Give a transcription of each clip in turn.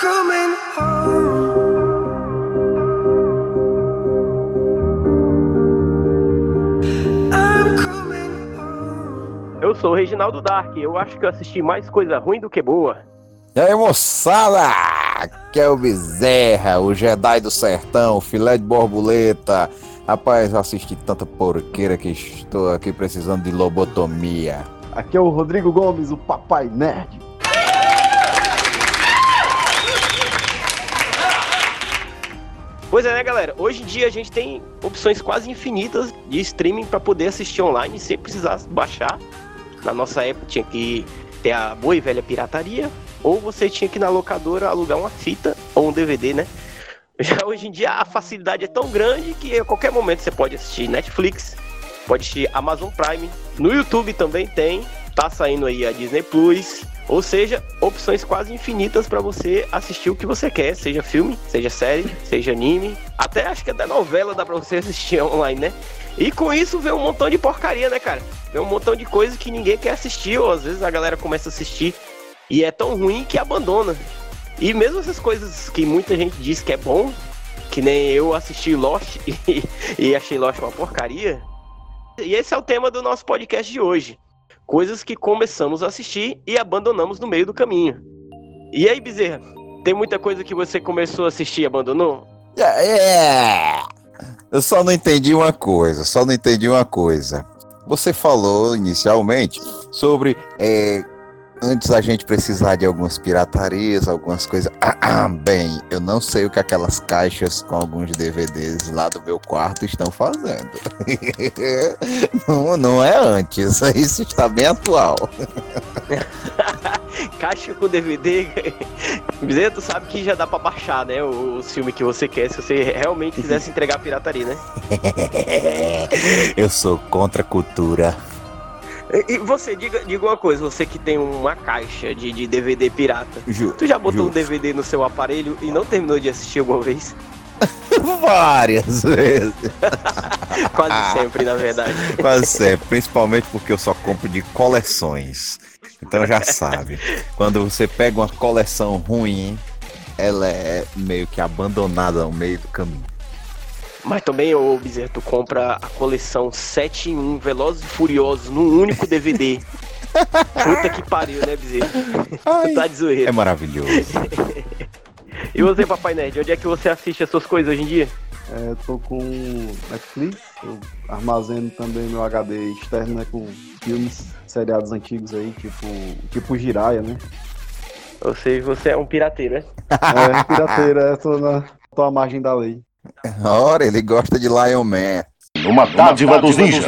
coming home. I'm coming home. Eu sou o Reginaldo Dark. Eu acho que eu assisti mais coisa ruim do que boa. E aí, moçada? Aqui é o Bezerra, o Jedi do Sertão, o filé de borboleta. Rapaz, eu assisti tanta porqueira que estou aqui precisando de lobotomia. Aqui é o Rodrigo Gomes, o Papai Nerd. Pois é, né, galera? Hoje em dia a gente tem opções quase infinitas de streaming para poder assistir online sem precisar baixar. Na nossa época tinha que ter a boa e velha pirataria, ou você tinha que ir na locadora alugar uma fita ou um DVD, né? Já hoje em dia a facilidade é tão grande que a qualquer momento você pode assistir Netflix, pode assistir Amazon Prime, no YouTube também tem, tá saindo aí a Disney Plus, ou seja, opções quase infinitas para você assistir o que você quer, seja filme, seja série, seja anime, até acho que até novela dá para você assistir online, né? E com isso vem um montão de porcaria, né, cara? Vem um montão de coisa que ninguém quer assistir, ou às vezes a galera começa a assistir e é tão ruim que abandona. E mesmo essas coisas que muita gente diz que é bom, que nem eu assisti Lost e, e achei Lost uma porcaria. E esse é o tema do nosso podcast de hoje. Coisas que começamos a assistir e abandonamos no meio do caminho. E aí, Bezerra, tem muita coisa que você começou a assistir e abandonou? É, eu só não entendi uma coisa, só não entendi uma coisa. Você falou inicialmente sobre é, antes a gente precisar de algumas piratarias, algumas coisas. Ah, ah, bem, eu não sei o que aquelas caixas com alguns DVDs lá do meu quarto estão fazendo. não, não é antes, isso está bem atual. Caixa com DVD. Bezerra, tu sabe que já dá pra baixar, né? O, o filme que você quer, se você realmente quisesse entregar a pirataria, né? eu sou contra a cultura. E, e você, diga, diga uma coisa, você que tem uma caixa de, de DVD pirata, Ju- tu já botou um justo. DVD no seu aparelho e não terminou de assistir alguma vez? Várias vezes. Quase sempre, na verdade. Quase sempre, principalmente porque eu só compro de coleções. Então já sabe, quando você pega uma coleção ruim, ela é meio que abandonada no meio do caminho. Mas também, ô Bezerra, tu compra a coleção 7 em 1 Velozes e Furiosos num único DVD. Puta que pariu, né, Bezerra? Tá de É zoeira. maravilhoso. E você, Papai Nerd, onde é que você assiste as suas coisas hoje em dia? É, tô com Netflix, eu armazeno também meu HD externo, né, com filmes, seriados antigos aí, tipo, tipo Jiraya, né? Ou seja, você é um pirateiro, né? É, pirateira, é, tô, na, tô à margem da lei. Ora, ele gosta de Lion Man. Uma dádiva dos ninjas.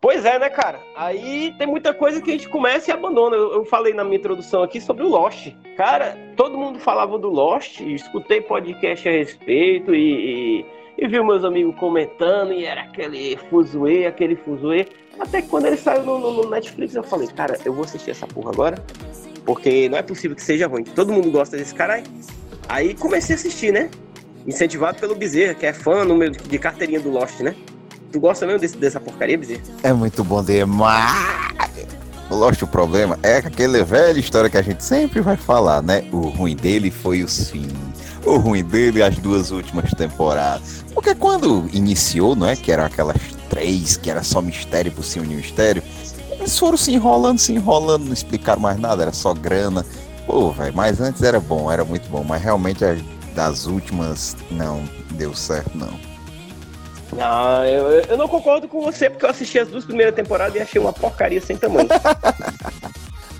Pois é, né, cara? Aí tem muita coisa que a gente começa e abandona. Eu, eu falei na minha introdução aqui sobre o Lost. Cara, todo mundo falava do Lost, e escutei podcast a respeito e, e, e vi meus amigos comentando, e era aquele fuzuê, aquele fuzuê. Até que quando ele saiu no, no- no Netflix, eu falei, cara, eu vou assistir essa porra agora, porque não é possível que seja ruim. Todo mundo gosta desse caralho. Aí comecei a assistir, né? Incentivado pelo Bezerra, que é fã número de carteirinha do Lost, né? Tu gosta mesmo desse- dessa porcaria, Bezerra? É muito bom demais. O Lost, o problema é aquela velha história que a gente sempre vai falar, né? O ruim dele foi os fins. O ruim dele as duas últimas temporadas. Porque quando iniciou, não é? Que eram aquelas três, que era só mistério por cima de mistério. Eles foram se enrolando, se enrolando, não explicaram mais nada, era só grana. Pô, velho, mas antes era bom, era muito bom. Mas realmente das últimas não deu certo, não. Não, eu, eu não concordo com você, porque eu assisti as duas primeiras temporadas e achei uma porcaria sem tamanho.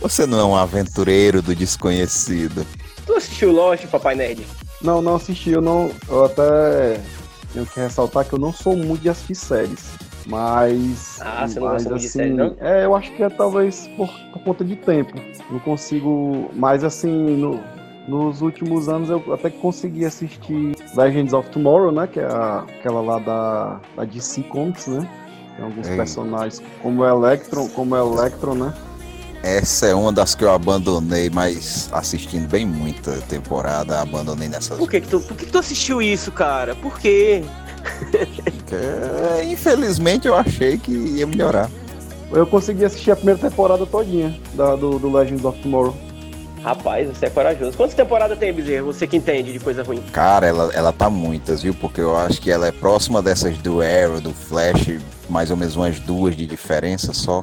Você não é um aventureiro do desconhecido. tu assistiu Lost, Papai Nerd? Não, não assisti, eu não. Eu até tenho que ressaltar que eu não sou muito de assistir séries. Mas. Ah, você não mas, gosta muito de assim, série, não? É, eu acho que é talvez por, por conta de tempo. Não consigo. Mas assim, no- nos últimos anos eu até que consegui assistir Legends of Tomorrow, né? Que é a- aquela lá da, da DC Comics, né? Tem alguns Ei. personagens como o Electron, como o Electron, né? Essa é uma das que eu abandonei, mas assistindo bem muita temporada, abandonei nessas. Por que, que, tu, por que, que tu assistiu isso, cara? Por quê? Porque, infelizmente eu achei que ia melhorar. Eu consegui assistir a primeira temporada todinha da, do, do Legends of Tomorrow. Rapaz, você é corajoso. Quantas temporadas tem, Bezerra? Você que entende de coisa ruim. Cara, ela, ela tá muitas, viu? Porque eu acho que ela é próxima dessas do Arrow, do Flash, mais ou menos umas duas de diferença só.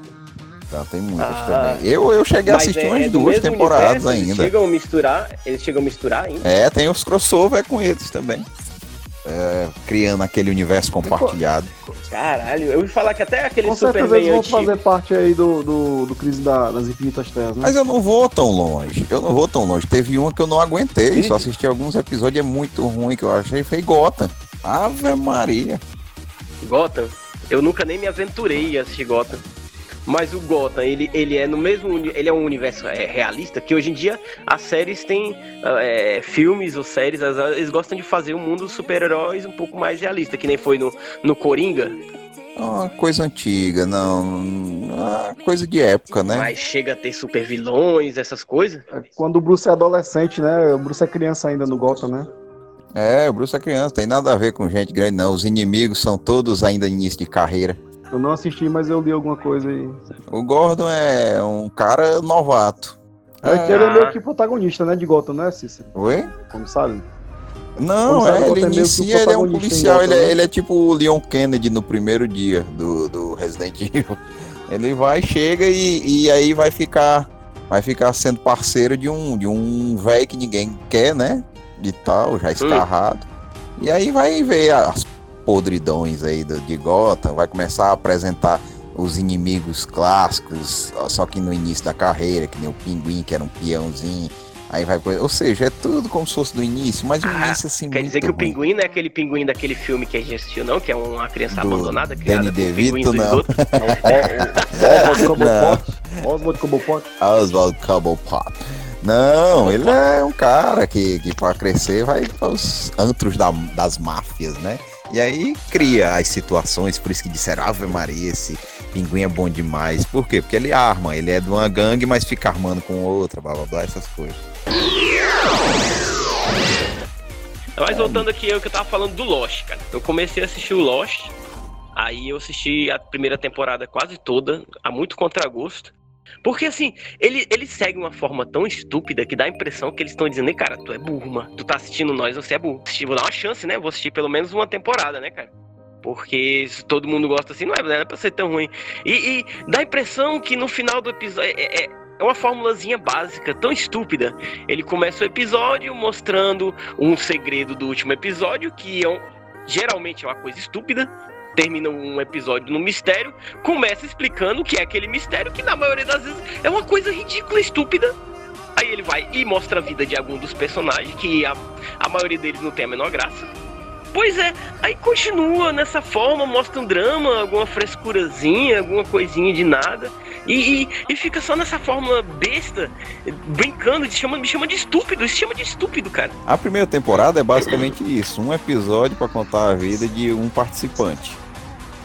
Então tem muitas Ah, também. Eu, eu cheguei a assistir é- umas é duas temporadas universo? Eles ainda. chegam a misturar, eles chegam a misturar ainda. É, tem os crossover com eles também. É, criando aquele universo compartilhado. Caralho, eu ouvi falar que até aquele Com certeza Superman eles vão fazer parte aí do, do, do Crise da- das Infinitas Terras, né? Mas eu não vou tão longe. Eu não vou tão longe. Teve uma que eu não aguentei. Só assisti alguns episódios. É muito ruim que eu achei. Foi Gotham. Ave Maria. Gotham, eu nunca nem me aventurei a assistir Gotham. Mas o Gotham, ele, ele é no mesmo ele é um universo é, realista que hoje em dia as séries têm é, filmes ou séries, as- eles gostam de fazer um mundo dos super-heróis um pouco mais realista, que nem foi no, no Coringa, É Uma coisa antiga, não. Uma coisa de época, né? mas chega a ter super vilões, essas coisas. É Quando o Bruce é adolescente, né? O Bruce é criança ainda no Gotham, né? É, o Bruce é criança, tem nada a ver com gente grande, não. Os inimigos são todos ainda início de carreira. Eu não assisti, mas eu li alguma coisa aí. O Gordon é um cara novato. É que ele é Ah. meio que protagonista, né? De Gotham, né, Cícero? Oi? Como sabe? Não, Como é, ele é inicia, ele é um policial, Gotham, ele é, né? ele é tipo o Leon Kennedy no primeiro dia do, do Resident Evil. Ele vai, chega e, e aí vai ficar vai ficar sendo parceiro de um de um velho que ninguém quer, né? De tal, já escarrado. E aí vai ver as podridões aí do, de Gotham, vai começar a apresentar os inimigos clássicos, só que no início da carreira, que nem o Pinguim, que era um peãozinho. Aí vai, coisa- ou seja, é tudo como se fosse do início, mas o Ah, início assim Quer muito dizer que o ruim. pinguim não é aquele pinguim daquele filme que a gente assistiu, não? Que é uma criança Do abandonada, criada Danny DeVito, não. esgoto. Oswald Cobblepot. Oswald Cobblepot. Oswald Cobblepot. Não, ele é um cara que, que para crescer vai para os antros da- das máfias, né? E aí cria as situações, por isso que disseram, Ave Maria, esse pinguim é bom demais. Por quê? Porque ele arma, ele é de uma gangue, mas fica armando com outra, blá blá blá, essas coisas. Mas voltando aqui, eu que eu tava falando do Lost, cara. Eu comecei a assistir o Lost, aí eu assisti a primeira temporada quase toda, a muito contragosto. Porque assim, ele, ele segue uma forma tão estúpida que dá a impressão que eles estão dizendo, "Ei, cara, tu é burro, mano. Tu tá assistindo nós, você é burro. Vou dar uma chance, né? Vou assistir pelo menos uma temporada, né, cara? Porque se todo mundo gosta assim, não é, não é pra ser tão ruim. E, e dá a impressão que no final do episódio. É, é- é uma formulazinha básica, tão estúpida. Ele começa o episódio mostrando um segredo do último episódio, que é um- geralmente é uma coisa estúpida. Termina um episódio no mistério, começa explicando o que é aquele mistério, que na maioria das vezes é uma coisa ridícula, estúpida. Aí ele vai e mostra a vida de algum dos personagens, que a, a maioria deles não tem a menor graça. Pois é, aí continua nessa forma, mostra um drama, alguma frescurazinha, alguma coisinha de nada. E, e, e fica só nessa fórmula besta, brincando, de chama, me chama de estúpido, isso chama de estúpido, cara. A primeira temporada é basicamente isso, um episódio para contar a vida de um participante.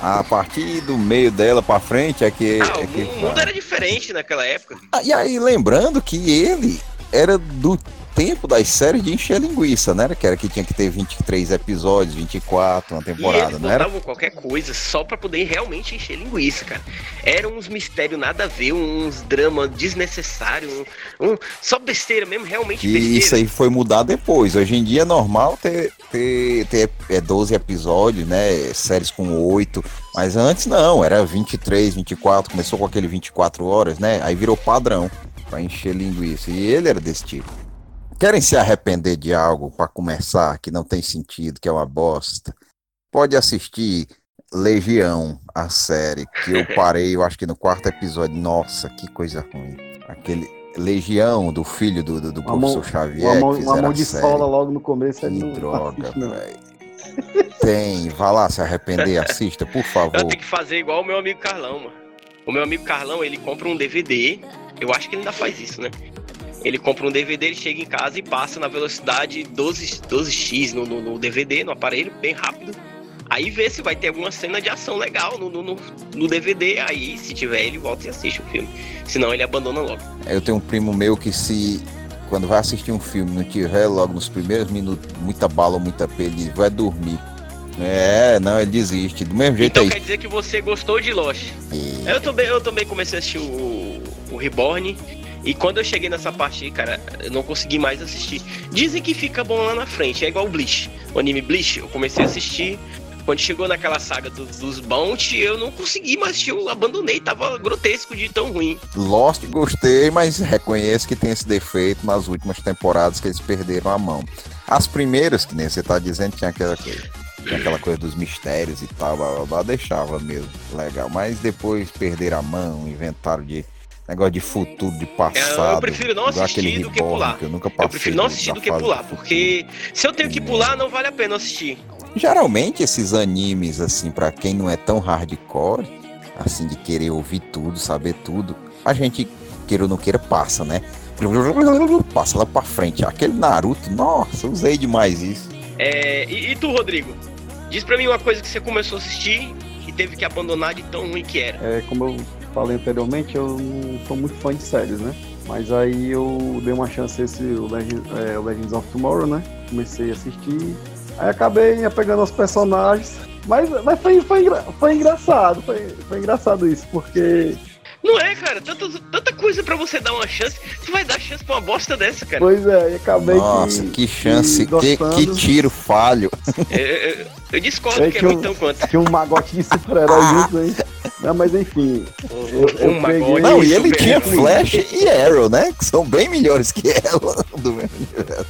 A partir do meio dela para frente é que, Ah, é que o mundo era diferente naquela época. Ah, E aí, lembrando que ele era do tempo das séries de encher linguiça, né? Que era que tinha que ter 23 episódios, 24, uma e temporada, eles não era? qualquer coisa só pra poder realmente encher linguiça, cara. Eram uns mistérios nada a ver, uns dramas desnecessários, um, um- só besteira mesmo, realmente E besteira. isso aí foi mudar depois. Hoje em dia é normal ter, ter, ter é, 12 episódios, né? Séries com 8. Mas antes não, era 23, 24. Começou com aquele 24 horas, né? Aí virou padrão pra encher linguiça. E ele era desse tipo. Querem se arrepender de algo pra começar que não tem sentido, que é uma bosta? Pode assistir Legião, a série, que eu parei, eu acho que no quarto episódio. Nossa, que coisa ruim. Aquele Legião do filho do, do, do professor mão- Xavier. Uma, mão, uma de sola logo no começo. Que não droga, velho. Tem, vá lá se arrepender, assista, por Eu favor. tenho que fazer igual o meu amigo Carlão, mano. O meu amigo Carlão, ele compra um DVD. Eu acho que ele ainda faz isso, né? Ele compra um DVD, ele chega em casa e passa na velocidade 12, 12x no, no, no DVD, no aparelho, bem rápido. Aí vê se vai ter alguma cena de ação legal no, no, no, DVD. Aí, se tiver, ele volta e assiste o filme. Senão, ele abandona logo. Eu tenho um primo meu que se quando vai assistir um filme não tiver logo nos primeiros minutos muita bala muita pele, vai dormir. É, não, ele desiste. Do mesmo jeito Então aí. quer dizer que você gostou de Lost. E- Eu também, eu também comecei a assistir o, o Reborn. E quando eu cheguei nessa parte aí, cara, eu não consegui mais assistir. Dizem que fica bom lá na frente, é igual o Bleach. O anime Bleach, eu comecei a assistir. Quando chegou naquela saga dos, dos Bounty, eu não consegui mais assistir, eu abandonei, tava grotesco de tão ruim. Lost gostei, mas reconheço que tem esse defeito nas últimas temporadas que eles perderam a mão. As primeiras, que nem você tá dizendo, tinha aquela coisa, aquela coisa dos mistérios e tal, blá, blá, blá, deixava mesmo legal. Mas depois perderam a mão, inventaram de negócio de futuro, de passado. eu prefiro não assistir aquele do que pular. eu nunca passei Eu prefiro não assistir do que pular, porque se eu tenho que futuro. pular, não vale a pena assistir. Geralmente esses animes, assim, pra quem não é tão hardcore, assim, de querer ouvir tudo, saber tudo, a gente, queira ou não queira, passa, né? Passa lá pra frente. Aquele Naruto, nossa, usei demais isso. É, e, e tu, Rodrigo? Diz pra mim uma coisa que você começou a assistir e teve que abandonar de tão ruim que era. É, como eu falei anteriormente, eu não sou muito fã de séries, né? Mas aí eu dei uma chance a esse o Legend- é, Legends of Tomorrow, né? Comecei a assistir. Aí acabei pegando os personagens. Mas, mas foi, foi, foi engraçado, foi, foi engraçado isso, porque, Não é, cara? Tanta, tanta coisa pra você dar uma chance. Tu vai dar chance pra uma bosta dessa, cara. pois é, e acabei Nossa, que, que chance, que, que tiro falho. Eu, eu- eu discordo É que é que eu- muito tão quanto. tinha um magote de super-herói junto aí. Não, mas enfim, eu Um magote, peguei- Não, e ele tinha. Flash e Arrow, né? Que são bem melhores que ela do mesmo universo.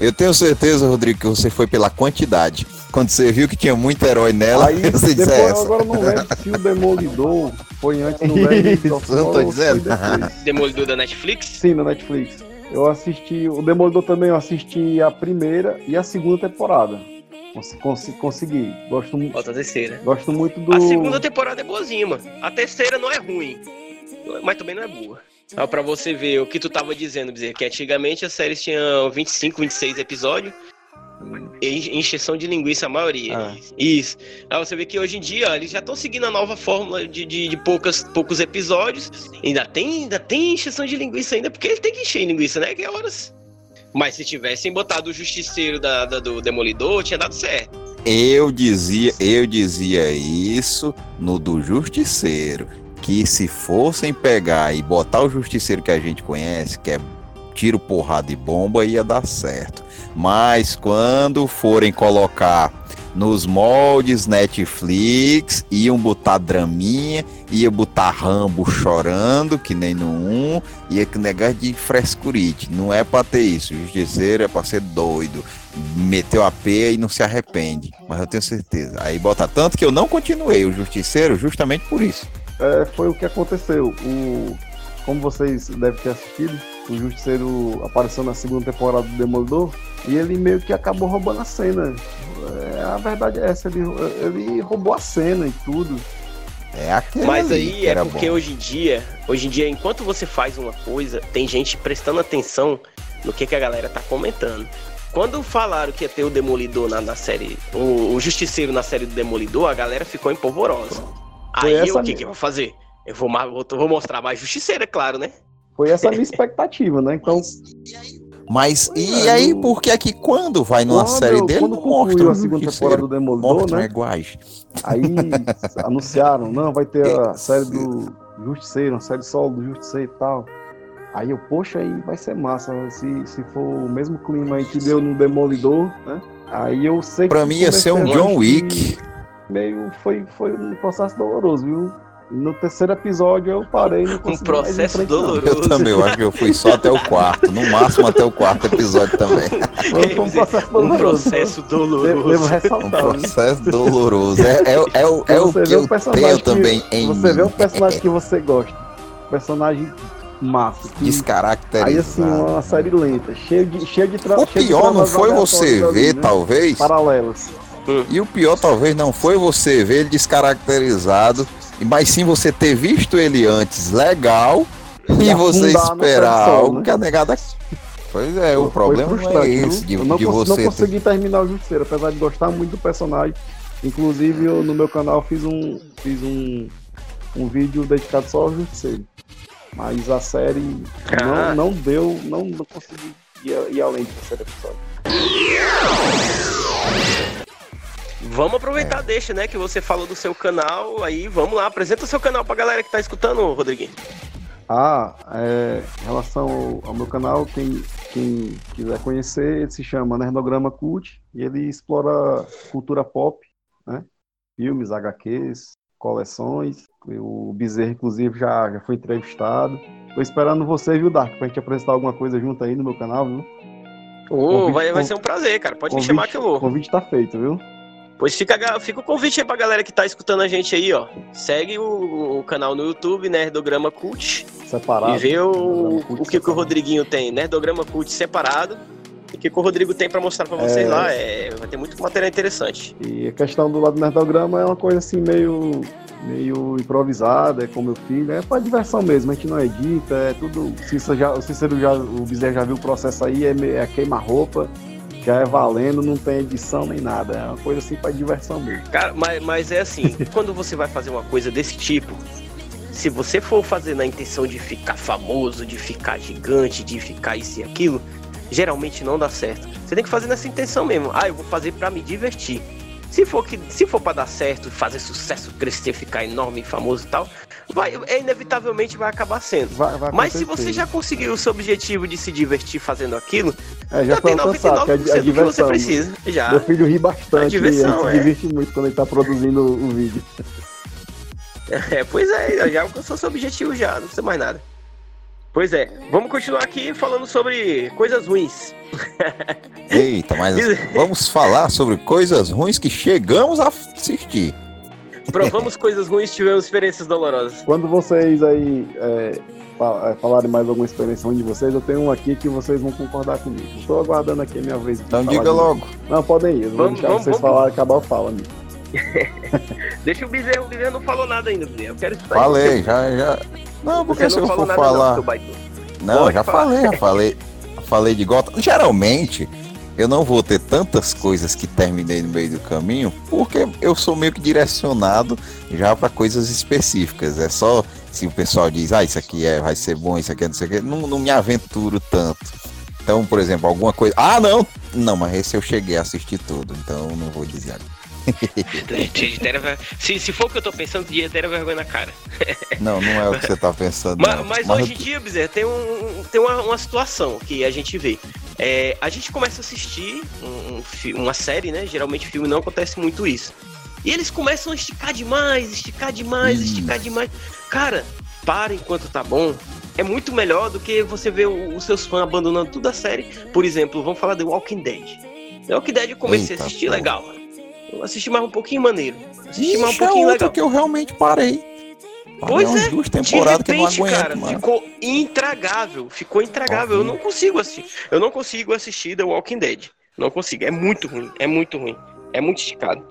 Eu tenho certeza, Rodrigo, que você foi pela quantidade. Quando você viu que tinha muito herói nela, Aí, você disse depois, "É essa. agora eu não lembro se o Demolidor foi antes do Legends of eu tô dizendo. Demolidor da Netflix? Sim, na Netflix. Eu assisti, o Demolidor também, eu assisti a primeira e a segunda temporada. Cons- cons- consegui. Gosto, mu- Falta a terceira. gosto muito do. A segunda temporada é boazinha, mano. A terceira não é ruim. Mas também não é boa. Só pra você ver o que tu tava dizendo, dizer que antigamente as séries tinham 25, 26 episódios. E encheção de linguiça a maioria. Ah. Isso. Aí você vê que hoje em dia ó, eles já estão seguindo a nova fórmula de, de, de poucas, poucos episódios. Ainda tem, ainda tem encheção de linguiça ainda, porque eles têm que encher linguiça, né? Que é horas. Mas se tivessem botado o justiceiro da, da- do Demolidor, tinha dado certo. Eu dizia, eu dizia isso no do Justiceiro, que se fossem pegar e botar o Justiceiro que a gente conhece, que é tiro, porrada e bomba, ia dar certo. Mas quando forem colocar nos moldes Netflix, iam botar draminha, ia botar Rambo chorando, que nem no 1, ia que negócio de frescurite. Não é pra ter isso. Justiceiro é pra ser doido meteu a peia e não se arrepende. Mas eu tenho certeza. Aí bota tanto que eu não continuei o Justiceiro justamente por isso. É, foi o que aconteceu. O, como vocês devem ter assistido, o Justiceiro apareceu na segunda temporada do Demolidor e ele meio que acabou roubando a cena. É, a verdade é essa, ele, ele roubou a cena e tudo. É aquele Mas aí que é porque bom. hoje em dia, hoje em dia, enquanto você faz uma coisa, tem gente prestando atenção no que, que a galera tá comentando. Quando falaram que ia ter o Demolidor na, na série, o, o Justiceiro na série do Demolidor, a galera ficou empolvorosa. Foi Aí essa o que, mesmo. que eu vou fazer? Eu vou, vou, mostrar mais Justiceiro, é claro, né? Foi essa a minha expectativa, né? Então, Mas e É, aí, no- por que é que quando vai numa quando, série dele quando não mostra a segunda temporada do Demolidor, Mostra né? iguais. Aí anunciaram, não, vai ter a série do Justiceiro, uma série solo do Justiceiro e tal. Aí eu, poxa, aí vai ser massa, se, se for o mesmo clima aí que deu no Demolidor, né? Aí eu sei que Pra mim ia ser um John Wick. Meio, foi, foi um processo doloroso, viu? No terceiro episódio eu parei, não consegui em processo frente, doloroso. Eu também, eu acho que eu fui só até o quarto. No máximo até o quarto episódio também. Foi, um processo um doloroso. processo Devo, devo doloroso. Um ressaltar. né? processo doloroso. É, é, o- é, o- é o Você que vê eu personagem tenho que- também em Você vê um personagem que você gosta. Personagem massa. Que, Descaracterizado. aí assim, uma série lenta, cheio de, cheio de tra O cheio pior não foi você aleatórias ali, ver, né? talvez. Paralelas. E o pior talvez não foi você ver ele descaracterizado, mas sim você ter visto ele antes legal e, E você esperar solo, algo né? que a negada. Pois é, o Foi problema não é esse, de, eu não, de cons- não consegui terminar o Justiceiro, apesar de gostar muito do personagem. Inclusive, eu, no meu canal fiz um, fiz um, um vídeo dedicado só ao Justiceiro. Mas a série Ah. não, não deu, não, não consegui ir, ir além do terceiro episódio. Vamos aproveitar, É. deixa, né? Que você falou do seu canal. Aí vamos lá, apresenta o seu canal pra galera que tá escutando, Rodriguinho. Ah, é, em relação ao, ao meu canal, quem, quem quiser conhecer, ele se chama Nerdograma Cult e ele explora cultura pop, né? Filmes, HQs, coleções. O Bezerra, inclusive, já, já foi entrevistado. Tô esperando você, viu, Dark, pra gente apresentar alguma coisa junto aí no meu canal, viu? Ô, Convite- vai, vai ser um prazer, cara. Pode me Convite- chamar que eu vou. O convite tá feito, viu? Pois fica, fica o convite aí pra galera que tá escutando a gente aí, ó. Segue o, o canal no YouTube, Nerdograma Cult. Separado. e vê o, Cult o que, que o. Rodriguinho tem. Nerdograma Cult separado. E o que, que o Rodrigo tem pra mostrar pra vocês É. lá. É, vai ter muito material interessante. E a questão do lado do Nerdograma é uma coisa assim meio, meio improvisada, é com meu filho, é pra diversão mesmo, a gente não edita, é tudo. O Cícero já, o, Cícero já, o Bezerra já viu o processo aí, é, é queima-roupa, já é valendo, não tem edição nem nada. É uma coisa assim pra diversão mesmo. Cara, mas, mas é assim, quando você vai fazer uma coisa desse tipo, se você for fazer na intenção de ficar famoso, de ficar gigante, de ficar isso e aquilo, geralmente não dá certo. Você tem que fazer nessa intenção mesmo. Ah, eu vou fazer pra me divertir. Se for que, se for para dar certo, fazer sucesso, crescer, ficar enorme, famoso e tal, vai, é, inevitavelmente vai acabar sendo. Vai, vai Mas se você já conseguiu o seu objetivo de se divertir fazendo aquilo, É, já já foi tem alcançado, que é, 99% a- a do que você precisa. Já. Meu filho ri bastante, A diversão, ele é. se diverte muito quando ele tá produzindo o vídeo. É, pois é, já alcançou seu objetivo já, não precisa mais nada. Pois é, vamos continuar aqui falando sobre coisas ruins. Eita, mas vamos falar sobre coisas ruins que chegamos a assistir. Provamos coisas ruins, tivemos experiências dolorosas. Quando vocês aí é, é, falarem mais alguma experiência ruim de vocês, eu tenho um aqui que vocês vão concordar comigo. Estou aguardando aqui a minha vez. de Então diga logo. Não, podem ir. Eu vou Vamos, deixar vamos, vocês vamos. falarem, acabar eu falo, amigo. Deixa o Bezerro, o Bezerro não falou nada ainda, Bezerro. Eu quero escutar Falei, já, já. Não, porque Você se não eu falou for nada não, falar. Não, Pode já falar. falei, já falei. Falei de Gotham. Geralmente, eu não vou ter tantas coisas que terminei no meio do caminho, porque eu sou meio que direcionado já para coisas específicas. É só se o pessoal diz, ah, isso aqui é, vai ser bom, isso aqui é não sei o quê, não, não me aventuro tanto. Então, por exemplo, alguma coisa. Ah, não! Não, mas esse eu cheguei a assistir tudo, então não vou dizer agora. Se, se for o que eu tô pensando, de ter vergonha na cara. Não, não é o que você tá pensando. Ma- não. Mas, Mas hoje em dia, Bezerra, tem, um, tem uma, uma situação que a gente vê. É, a gente começa a assistir um- um uma série, né? Geralmente filme não acontece muito isso. E eles começam a esticar demais, esticar demais, Isso. esticar demais. Cara, para enquanto tá bom. É muito melhor do que você ver os seus fãs abandonando toda a série. Por exemplo, vamos falar de Walking Dead. The Walking Dead eu comecei Eita, a assistir pô. legal, mano. Eu assisti mais um pouquinho maneiro. Assisti mais um Ixi, é pouquinho outra legal. que eu realmente parei. Pois é, duas De temporadas que eu não repente, aguento, cara, mano. ficou intragável. Ficou intragável. Eu não consigo assistir. Eu não consigo assistir The Walking Dead. Não consigo. É muito ruim. É muito ruim. É muito esticado.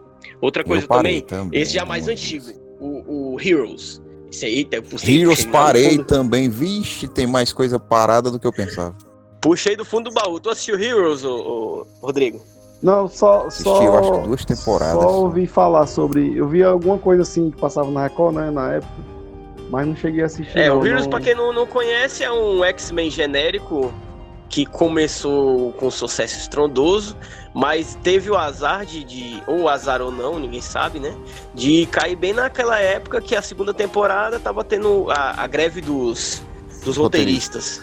Outra coisa também, também, esse já mais muito. antigo. O, o Heroes. Esse aí, tá- Heroes parei também. Vixe, tem mais coisa parada do que eu pensava. Puxei do fundo do baú. Tu assistiu Heroes, ô, ô, Rodrigo? Não, só. Assisti, só eu acho que duas temporadas. Só ouvi falar sobre. Eu vi alguma coisa assim que passava na Record, né, na época. Mas não cheguei a assistir. É, não, o Heroes, não... pra quem não, não conhece, é um X-Men genérico que começou com sucesso estrondoso, mas teve o azar de, de- ou azar ou não, ninguém sabe, né? De cair bem naquela época que a segunda temporada tava tendo a, a greve dos, dos roteiristas.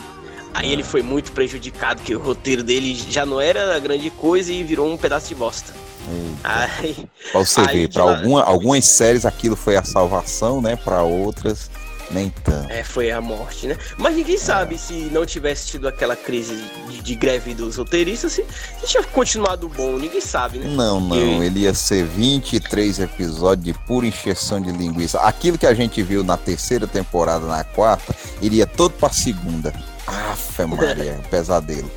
Aí ele foi muito prejudicado, que o roteiro dele já não era grande coisa e virou um pedaço de bosta. Aí, Pra você aí ver, lá- alguma, algumas séries aquilo foi a salvação, né? Pra outras, nem tanto. É, foi a morte, né? Mas ninguém sabe se não tivesse tido aquela crise de, de greve dos roteiristas, se, se tinha continuado bom, ninguém sabe, né? Não, não, E- ele ia ser 23 episódios de pura encheção de linguiça. Aquilo que a gente viu na terceira temporada, na quarta, iria todo pra segunda. Aff, Maria, pesadelo.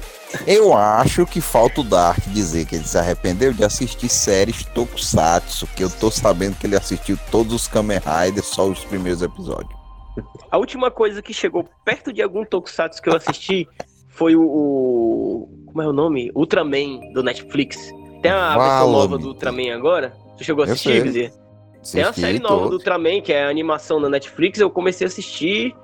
Eu acho que falta o Dark dizer que ele se arrependeu de assistir séries Tokusatsu, que eu tô sabendo que ele assistiu todos os Kamen Riders, só os primeiros episódios. A última coisa que chegou perto de algum tokusatsu que eu assisti foi o, o- Como é o nome? Ultraman, do Netflix. Tem a versão nova do Ultraman agora? Tu chegou a assistir. Bezerra? Tem a série nova do todos, Ultraman, que é a animação na Netflix, eu comecei a assistir.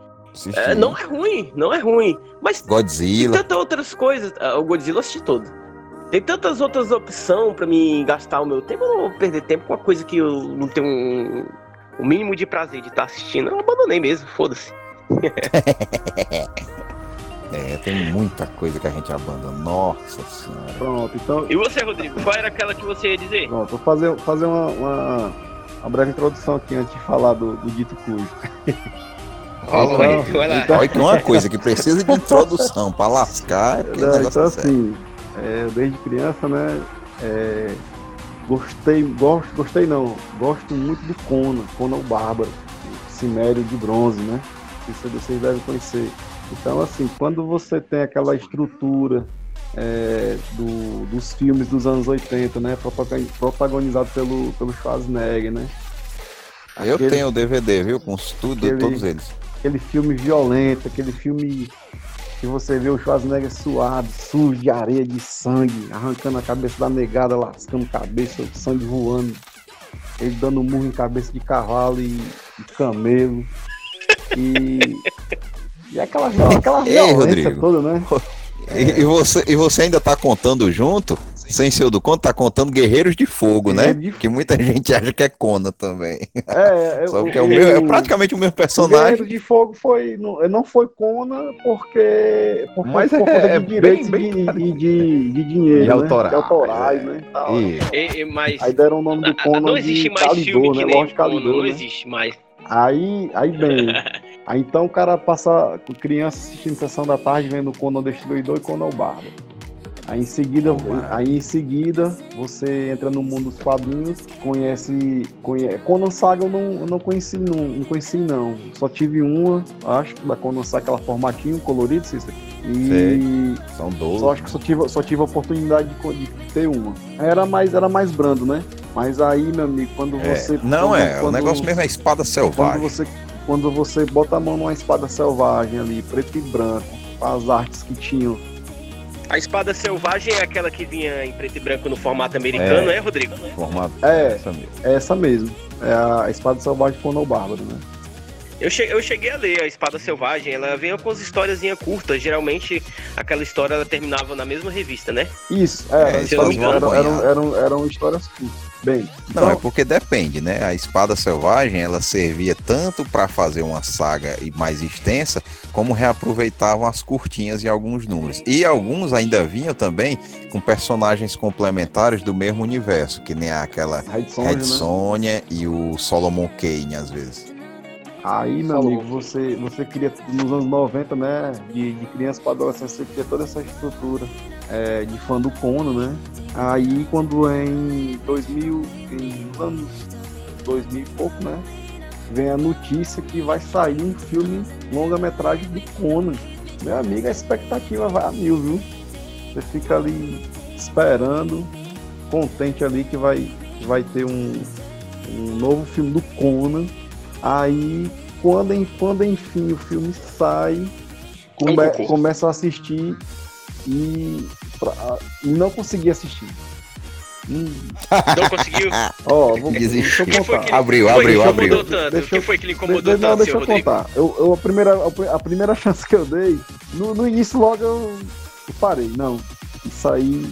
É, não é ruim, não é ruim. Mas Tem Godzilla. tantas outras coisas. Ah, O Godzilla eu assisti todo. Tem tantas outras opções pra mim gastar o meu tempo. Eu não vou perder tempo com uma coisa que eu não tenho um, o mínimo de prazer de estar assistindo. Eu abandonei mesmo, foda-se. É, tem muita coisa que a gente abandona. Nossa senhora. Pronto, então. E você, Rodrigo, qual era aquela que você ia dizer? Pronto, vou fazer, fazer uma, uma, uma breve introdução aqui antes de falar do, do dito cujo. Fala, Então- lá. então- Olha que uma coisa que precisa de introdução pra lascar. é Não, então é assim, é, desde criança, né? é, gostei, gosto, gostei não, gosto muito do Conan, Conan o Bárbaro, o Cimério de Bronze, né? Se vocês devem conhecer. Então, assim, quando você tem aquela estrutura é, do- dos filmes dos anos 80, né? Protagonizado pelo, pelo Schwarzenegger, né? Eu Aquele- tenho o DVD, viu? Com tudo, aquele- todos eles. Aquele filme violento, aquele filme que você vê o Schwarzenegger suado, sujo de areia, de sangue, arrancando a cabeça da negada, lascando cabeça, o sangue voando, ele dando murro em cabeça de cavalo e, e camelo. E, e aquela, aquela Ei, violência Rodrigo. toda, né? E, e você, e você ainda tá contando junto? Sem ser o do conto, tá contando Guerreiros de Fogo, né? Guerreiro de Que muita gente acha que é Conan também. É, Só o- porque é, o meu, é praticamente o mesmo O personagem. Guerreiro de Fogo foi, não, não foi Conan porque por, Mas por é- é de direitos bem- bem- de, de, de, dinheiro, De né? autorais, de autorais, é. né? E E- mas Aí deram o nome do Conan não existe de mais Calidor, filme que né? nem Conan, Calidor, não né? existe mais. Aí, aí bem, aí então o cara passa com criança assistindo sessão da tarde vendo Conan o Destruidor e Conan o Bárbaro. Aí em seguida, aí em seguida você entra no mundo dos quadrinhos, conhece, conhece Conan Saga eu não, eu não conheci não, não conheci não. Só tive uma, acho, da Conan Saga aquela formatinho colorido, Cícero. E São 12. só acho que só tive, só tive a oportunidade de, de ter uma. Era mais, era mais brando, né? Mas aí, meu amigo, quando É, você. não quando- é, o quando- negócio mesmo é espada quando selvagem. você, quando você bota a mão numa espada selvagem ali, preto e branco, as artes que tinham. A espada selvagem é aquela que vinha em preto e branco no formato americano, é, Rodrigo? formado É. essa mesmo. É essa mesmo. É a espada selvagem de Conan o Bárbaro, né? Eu, che- eu cheguei a ler a Espada Selvagem, ela vinha com as historiazinhas curtas, geralmente aquela história ela terminava na mesma revista, né? Isso, é, É, histórias- eram, eram histórias curtas. Bem, Não, então, é porque depende, né? A espada selvagem ela servia tanto para fazer uma saga e mais extensa, como reaproveitavam as curtinhas em alguns números. E alguns ainda vinham também com personagens complementares do mesmo universo, que nem aquela Red Sonja, né? E o Solomon Kane, às vezes. Aí, meu Falou. amigo, você, você cria nos anos 90, né? De, de criança para adolescente, você cria toda essa estrutura é, de fã do Conan, né? Aí quando em 2000, em nos anos 2000 e pouco, né? Vem a notícia que vai sair um filme longa-metragem do Conan. Meu amigo, a expectativa vai a mil, viu? Você fica ali esperando, contente ali que vai, vai ter um, um novo filme do Conan. Aí, quando, quando enfim o filme sai, come, É começa a assistir e, pra- e não consegui assistir. Hum, Não conseguiu? ó, vou, deixa O foi contar. que, Abriu, o foi abriu, abriu. incomodou tanto? O Deixa que eu- foi que lhe incomodou de- não, tanto, deixa eu Rodrigo? contar. Eu, eu- a, primeira, a primeira chance que eu dei, no, no início logo eu, eu parei. Não, isso aí.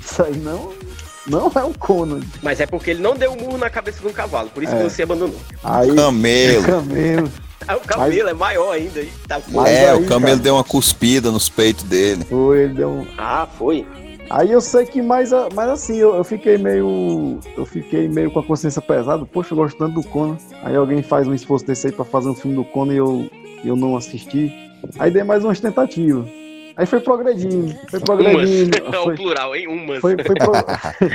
Isso aí não, não é o Conan. Mas é porque ele não deu um murro na cabeça de um cavalo, por isso É. que você abandonou. Aí. Camelo. Camelo. Ah, o cabelo é maior ainda. Tá... Mas é, aí, o camelo cara- deu uma cuspida nos peitos dele. Foi, ele deu um. Ah, foi. Aí eu sei que mais, mas assim, eu, eu fiquei meio. Eu fiquei meio com a consciência pesada. Poxa, eu gosto tanto do Conan. Aí alguém faz um esforço desse aí pra fazer um filme do Conan e eu, eu não assisti. Aí dei mais umas tentativas. Aí foi progredindo. Foi Umas. progredindo. É o Foi, plural, hein? Umas. foi, foi, pro-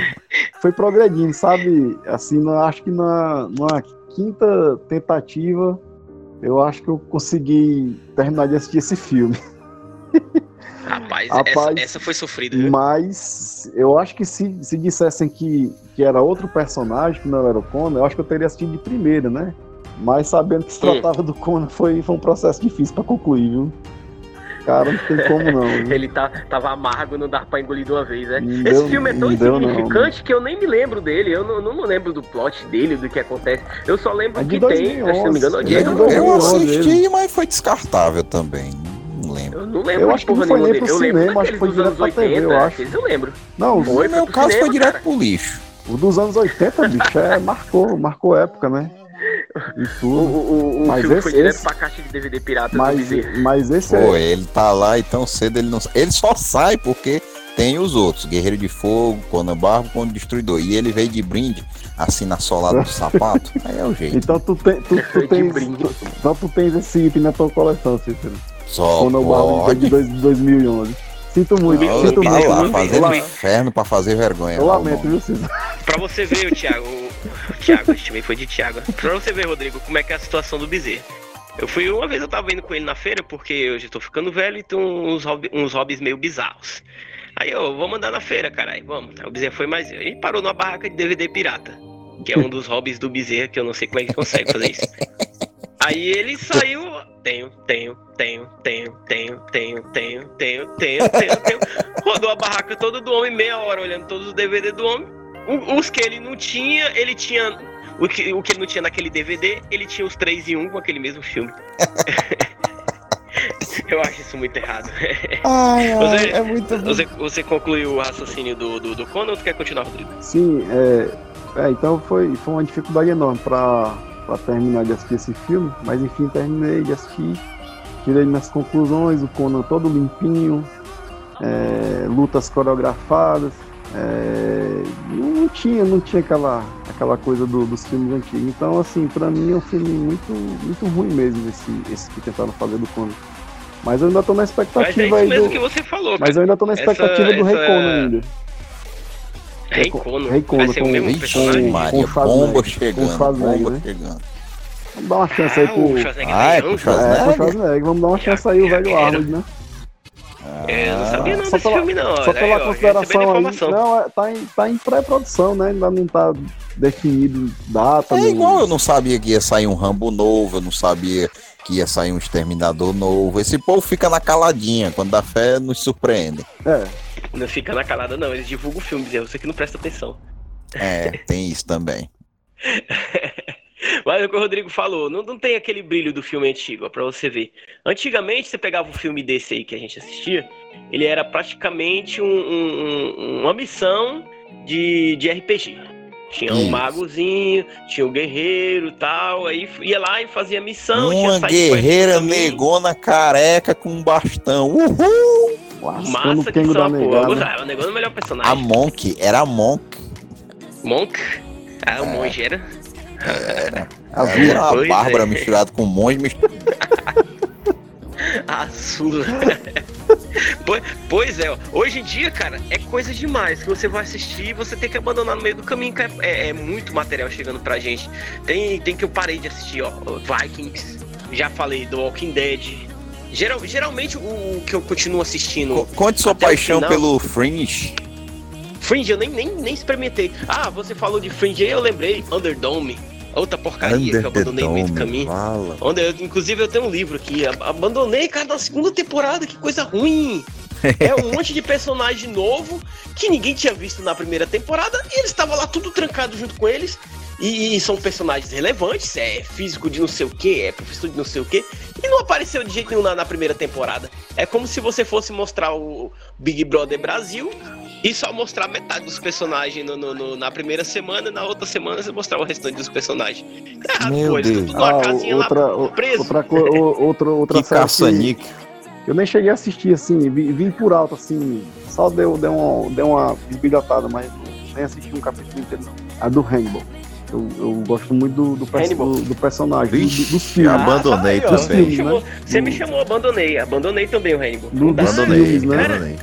foi progredindo, sabe? Assim, na- acho que na, numa quinta tentativa, eu acho que eu consegui terminar de assistir esse filme. Rapaz, Rapaz, essa, essa foi sofrida. Mas eu acho que se, se dissessem que, que era outro personagem, que não era o Conan, eu acho que eu teria assistido de primeira, né? Mas sabendo que se Hum. tratava do Conan, foi, foi um processo difícil pra concluir, viu? Cara, não tem como não. Viu? Ele tá, tava amargo, não dava pra engolir de uma vez, né? Não Esse deu- filme é tão não deu, insignificante que eu nem me lembro dele. Eu não, não me lembro do plot dele, do que acontece. Eu só lembro É que tem, se não me engano, 2011, é é de 2011. Eu 2011 assisti, mas foi descartável também. Não lembro. Eu não lembro Eu acho que não foi nem pro. Eu cinema, acho que foi dos direto anos pra TV, 80, eu acho. eu lembro. Não, Foi, no meu caso cinema, foi direto cara. pro lixo. o dos anos 80, bicho, é, marcou, marcou época, né? E O, tudo. o, o Mas filme esse- foi direto esse- pra caixa de DVD pirata Mas, mas esse Pô, é. ele tá lá e tão cedo ele não. Ele só sai porque tem os outros: Guerreiro de Fogo, Conan Barbo, Conan Destruidor. E ele veio de brinde, assim na solada do sapato. Aí é o jeito. Então tu, tem, tu, tu De tens. brinde. tu- então tu tens esse item na tua coleção, Cícero. Só o Barba pode. de dois- 2011. Sinto muito, Não, sinto tá muito. lá fazendo inferno pra fazer vergonha. Eu lá, lamento, viu, Cícero? Pra você ver, o Thiago, o Thiago, esse time foi de Thiago. Pra você ver, Rodrigo, como é que é a situação do Bezerra. Eu fui uma vez, eu tava indo com ele na feira, porque eu já tô ficando velho e tenho uns, hobby- uns hobbies meio bizarros. Aí eu, vamos andar na feira, caralho, vamos. Aí o Bezerra foi mais. Ele parou numa barraca de DVD pirata, que é um dos hobbies do Bezerra, que eu não sei como é que consegue fazer isso. Aí ele saiu. Tenho, tenho, tenho, tenho, tenho, tenho, tenho, tenho, tenho, tenho, tenho. Rodou a barraca toda do homem, meia hora olhando todos os DVD do homem. Os que ele não tinha, ele tinha. O que, o que ele não tinha naquele DVD, ele tinha os três em um com aquele mesmo filme. Eu acho isso muito errado. Ai, ai, Você- é muito. Você, você concluiu o raciocínio do, do, do Conan ou tu quer continuar, Rodrigo? Sim, é, é, então foi, foi uma dificuldade enorme pra, pra terminar de assistir esse filme, mas enfim, terminei de assistir, tirei minhas conclusões, o Conan todo limpinho, é, lutas coreografadas, é, não tinha, não tinha aquela, aquela coisa do- dos filmes antigos. Então, assim, pra mim é um filme muito, muito ruim mesmo, esse, esse que tentaram fazer do Conan. Mas eu ainda tô na Mas é expectativa isso aí mesmo do. que você falou, Mas eu ainda tô na Essa- expectativa do Rei essa- Conan ainda. Rei Conan. Rei Conan com- com- com- Maria, Schwarzenegger, bomba com chegando, Schwarzenegger, bomba né? chegando. Vamos dar uma chance aí Ah, pro. o Schwarzenegger Ah, é pro João? É, Schwarzenegger? pro Schwarzenegger. Vamos dar uma chance aí, o velho. Arnold, né? É, eu não sabia não Só desse pela- filme não. Só aí, pela recebendo consideração aí. Não, é, tá em, tá em pré-produção, né? Ainda não tá definido data. É não- igual eu não sabia que ia sair um Rambo novo, eu não sabia que ia sair um Exterminador novo. Esse povo fica na caladinha, quando dá fé, nos surpreende. É, Não fica na calada não, eles divulgam o filme, é você que não presta atenção. É, tem isso também. Mas é o que o Rodrigo falou, não, não tem aquele brilho do filme antigo, ó, pra você ver. Antigamente, você pegava um filme desse aí que a gente assistia, ele era praticamente um- um- um- uma missão de, de RPG. Tinha um Isso. magozinho, tinha o guerreiro e tal, aí ia lá e fazia missão. Uma guerreira negona careca com um bastão. Uhul! Massa que a porra. Eu gostava, o negócio é o melhor A personagem. Monk, era a Monk. Monk? Ah, o monge era. A Era a Pois Bárbara é. misturada com um monge. Mistur... Azul. pois, pois é, hoje em dia, cara, é coisa demais que você vai assistir e você tem que abandonar no meio do caminho, que é, é- é muito material chegando pra gente. Tem, tem que eu parei de assistir, ó, Vikings, já falei do Walking Dead. Geral, geralmente o, o que eu continuo assistindo. Co- Conte sua paixão final. pelo Fringe. Fringe, eu nem, nem, nem experimentei. Ah, você falou de Fringe aí, eu lembrei. Underdome. Outra porcaria que eu abandonei no meio do caminho. Fala. Onde eu, inclusive eu tenho um livro aqui, ab- abandonei, cara, na segunda temporada, que coisa ruim. É um monte de personagem novo que ninguém tinha visto na primeira temporada e eles estavam lá tudo trancado junto com eles. E, e são personagens relevantes, é físico de não sei o que, é professor de não sei o que, e não apareceu de jeito nenhum na, na primeira temporada. É como se você fosse mostrar o Big Brother Brasil e só mostrar metade dos personagens no- no- no- na primeira semana e na outra semana você mostrar o restante dos personagens. Tá errado, Meu pô, eles estão Deus. tudo Ah, casinha outra, lá preso. outra, outra, outra Que caça-nique. que eu nem cheguei a assistir, assim, vi, vi por alto, assim, só deu, deu, uma, deu uma esbilhotada, mas nem assisti um capítulo inteiro, não. A do Hannibal. Eu, eu gosto muito do, do, perso- do, do personagem, do- Vixe, do- dos filmes. Ah, abandonei aí, também. Você me Dos chamou, filmes, você me Do- chamou, abandonei. Abandonei também o Hannibal. Do- Abandonei, filmes, né? abandonei.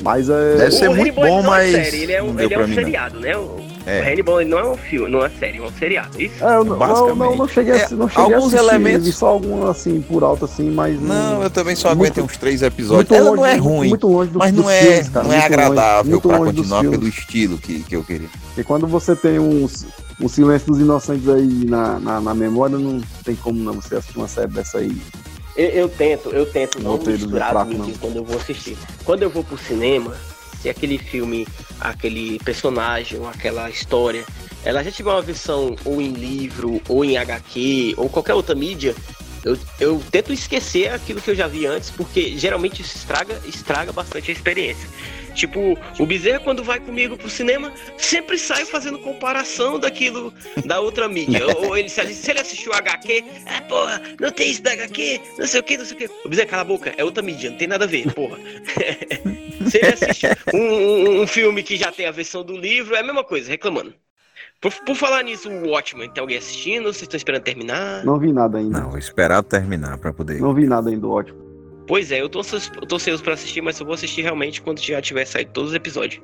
Mas é. Deve ser o muito Hannibal, bom, não mas É série, ele é um, ele é um mim, não. seriado, né? O, É. o Hannibal não é um filme, não é série, é um seriado. Isso? É, eu não, Basicamente. não, não, não cheguei, a, É, não cheguei alguns a assistir, elementos- só algum assim por alto assim, mas Não, eu também só Muito- aguentei uns três episódios. muito Ela longe, não é ruim, muito longe do, mas não é, filmes, cara, não é agradável dos continuar pelo estilo que, que eu queria. Porque quando você tem uns, um silêncio dos inocentes aí na, na, na memória, não tem como não você assistir uma série dessa aí. Eu, eu tento, eu tento não Roteiro misturar fraco, não. quando eu vou assistir. Quando eu vou pro cinema, se aquele filme, aquele personagem, aquela história, ela já tiver uma versão ou em livro, ou em HQ, ou qualquer outra mídia, Eu, eu tento esquecer aquilo que eu já vi antes, porque geralmente isso estraga, estraga bastante a experiência. Tipo, o Bezerra, quando vai comigo pro cinema, sempre sai fazendo comparação daquilo da outra mídia. ou, ele, se, se ele assistiu HQ, ah, porra, não tem isso da HQ, não sei o que, não sei o que. O Bezerra, cala a boca, é outra mídia, não tem nada a ver, porra. se ele assiste um, um, um filme que já tem a versão do livro, é a mesma coisa, reclamando. Por, por falar nisso, o Watchmen, tem alguém assistindo? Vocês estão esperando terminar? Não vi nada ainda. Não, vou esperar terminar pra poder. Não vi nada ainda, ótimo. Pois é, eu tô, eu tô ansioso pra assistir, mas eu vou assistir realmente quando já tiver saído todos os episódios.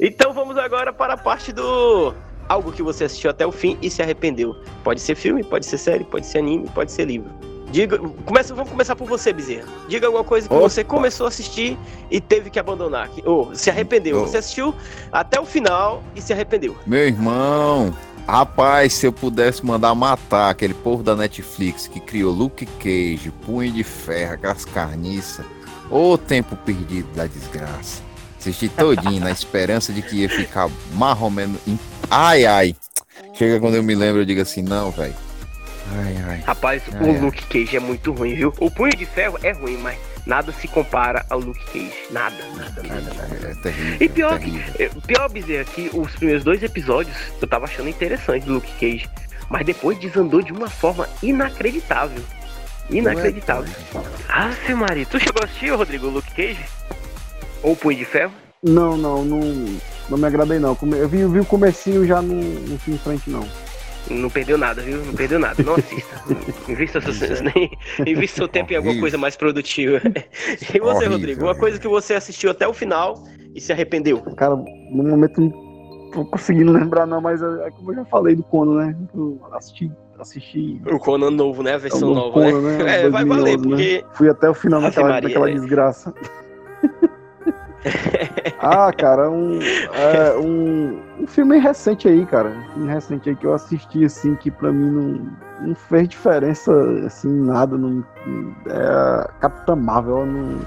Então vamos agora para a parte do algo que você assistiu até o fim e se arrependeu. Pode ser filme, pode ser série, pode ser anime, pode ser livro. Diga, começa, vamos começar por você, Bezerra. Diga alguma coisa que Opa. você começou a assistir e teve que abandonar, ou se arrependeu. Oh. Você assistiu até o final e se arrependeu. Meu irmão, rapaz, se eu pudesse mandar matar aquele povo da Netflix que criou Luke Cage, Punho de Ferro, aquelas carniças, ô tempo perdido da desgraça. Assisti todinho na esperança de que ia ficar mais ou menos. em- Ai, ai. Chega quando eu me lembro, eu digo assim, não, velho. Ai, ai. Rapaz, Ah, o é. Luke Cage é muito ruim, viu? O Punho de Ferro é ruim, mas nada se compara ao Luke Cage. Nada, nada, nada, nada. É terrível. E pior que, terrível. é, pior Bezerra, que os primeiros dois episódios eu tava achando interessante do Luke Cage, mas depois desandou de uma forma inacreditável. Inacreditável. Ah, seu marido, tu chegou a assistir, Rodrigo, o Luke Cage? Ou o Punho de Ferro? Não, não, não, não me agradei não. Eu vi, eu vi o comecinho já não, não fui em frente não. Não perdeu nada, viu? Não perdeu nada. Não assista. Invista, seus, nem, invista seu tempo em alguma coisa mais produtiva. E você, Horrível, Rodrigo? Uma é. coisa que você assistiu até o final e se arrependeu? Cara, no momento não tô conseguindo lembrar não, mas é é como eu já falei do Cono, né? Eu assisti, assisti O Conan novo, né? A é versão novo nova, Conan, né? né? É, vai valer, 2011, né? porque Fui até o final Ave daquela, Maria, daquela velho. desgraça. Ah, cara, um, é, um, um filme recente aí, cara. Um filme recente aí que eu assisti, assim, que pra mim não, não fez diferença, assim, nada. Não, é Capitã Marvel, eu não,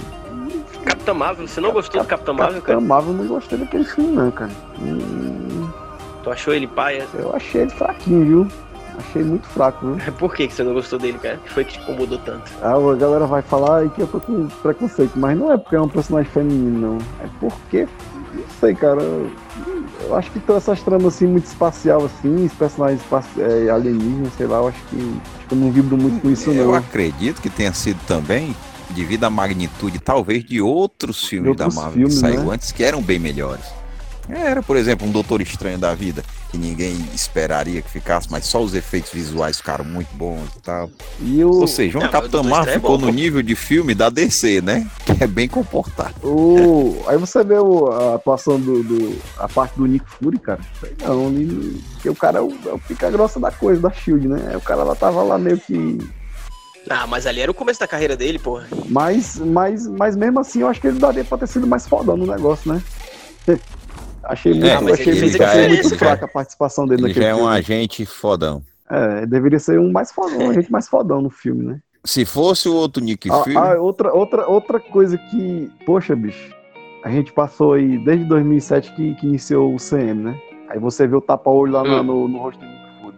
Capitão Marvel, você não gostou do Capitão Marvel, Capitã cara? Marvel eu não gostei daquele filme, não, cara. Hum, Tu achou ele paia? eu achei ele fraquinho, viu? Achei muito fraco, viu? Por que que você não gostou dele, cara? O que foi que te incomodou tanto? Ah, a galera vai falar que eu tô com preconceito, mas não é porque é um personagem feminino, não. É porque, não sei, cara. Eu, eu acho que todas essas tramas assim, muito espacial, assim, os personagens é, alienígenas, sei lá, eu acho que, acho que eu não vibro muito com isso, Eu não. acredito que tenha sido também devido à magnitude, talvez, de outros filmes outros da Marvel filmes, que saíram né? antes que eram bem melhores. Era, por exemplo, um Doutor Estranho da vida, que ninguém esperaria que ficasse, mas só os efeitos visuais ficaram muito bons e tal. E o, Ou seja, uma o Capitã Doutor Marvel é ficou bom, no nível de filme da DC, né? Que é bem comportado. o- aí você vê o- a atuação do, do- a parte do Nick Fury, cara. Não, ali, porque o cara é o, é o pica grossa da coisa, da Shield, né? O cara lá tava lá meio que Ah, mas ali era o começo da carreira dele, porra. Mas, mas, mas mesmo assim, eu acho que ele daria pra ter sido mais fodão no negócio, né? achei muito, É, mas achei ele muito, achei diferença, muito fraca a participação dele Ele naquele já é um filme. agente fodão. É, deveria ser um mais fodão, um agente mais fodão no filme, né? Se fosse o outro Nick Ah, Fury, ah, outra, outra, outra coisa que, poxa, bicho, a gente passou aí desde 2007 que, que iniciou o CM, né? Aí você vê o tapa-olho lá no, Hum. no, no rosto do Nick Fury.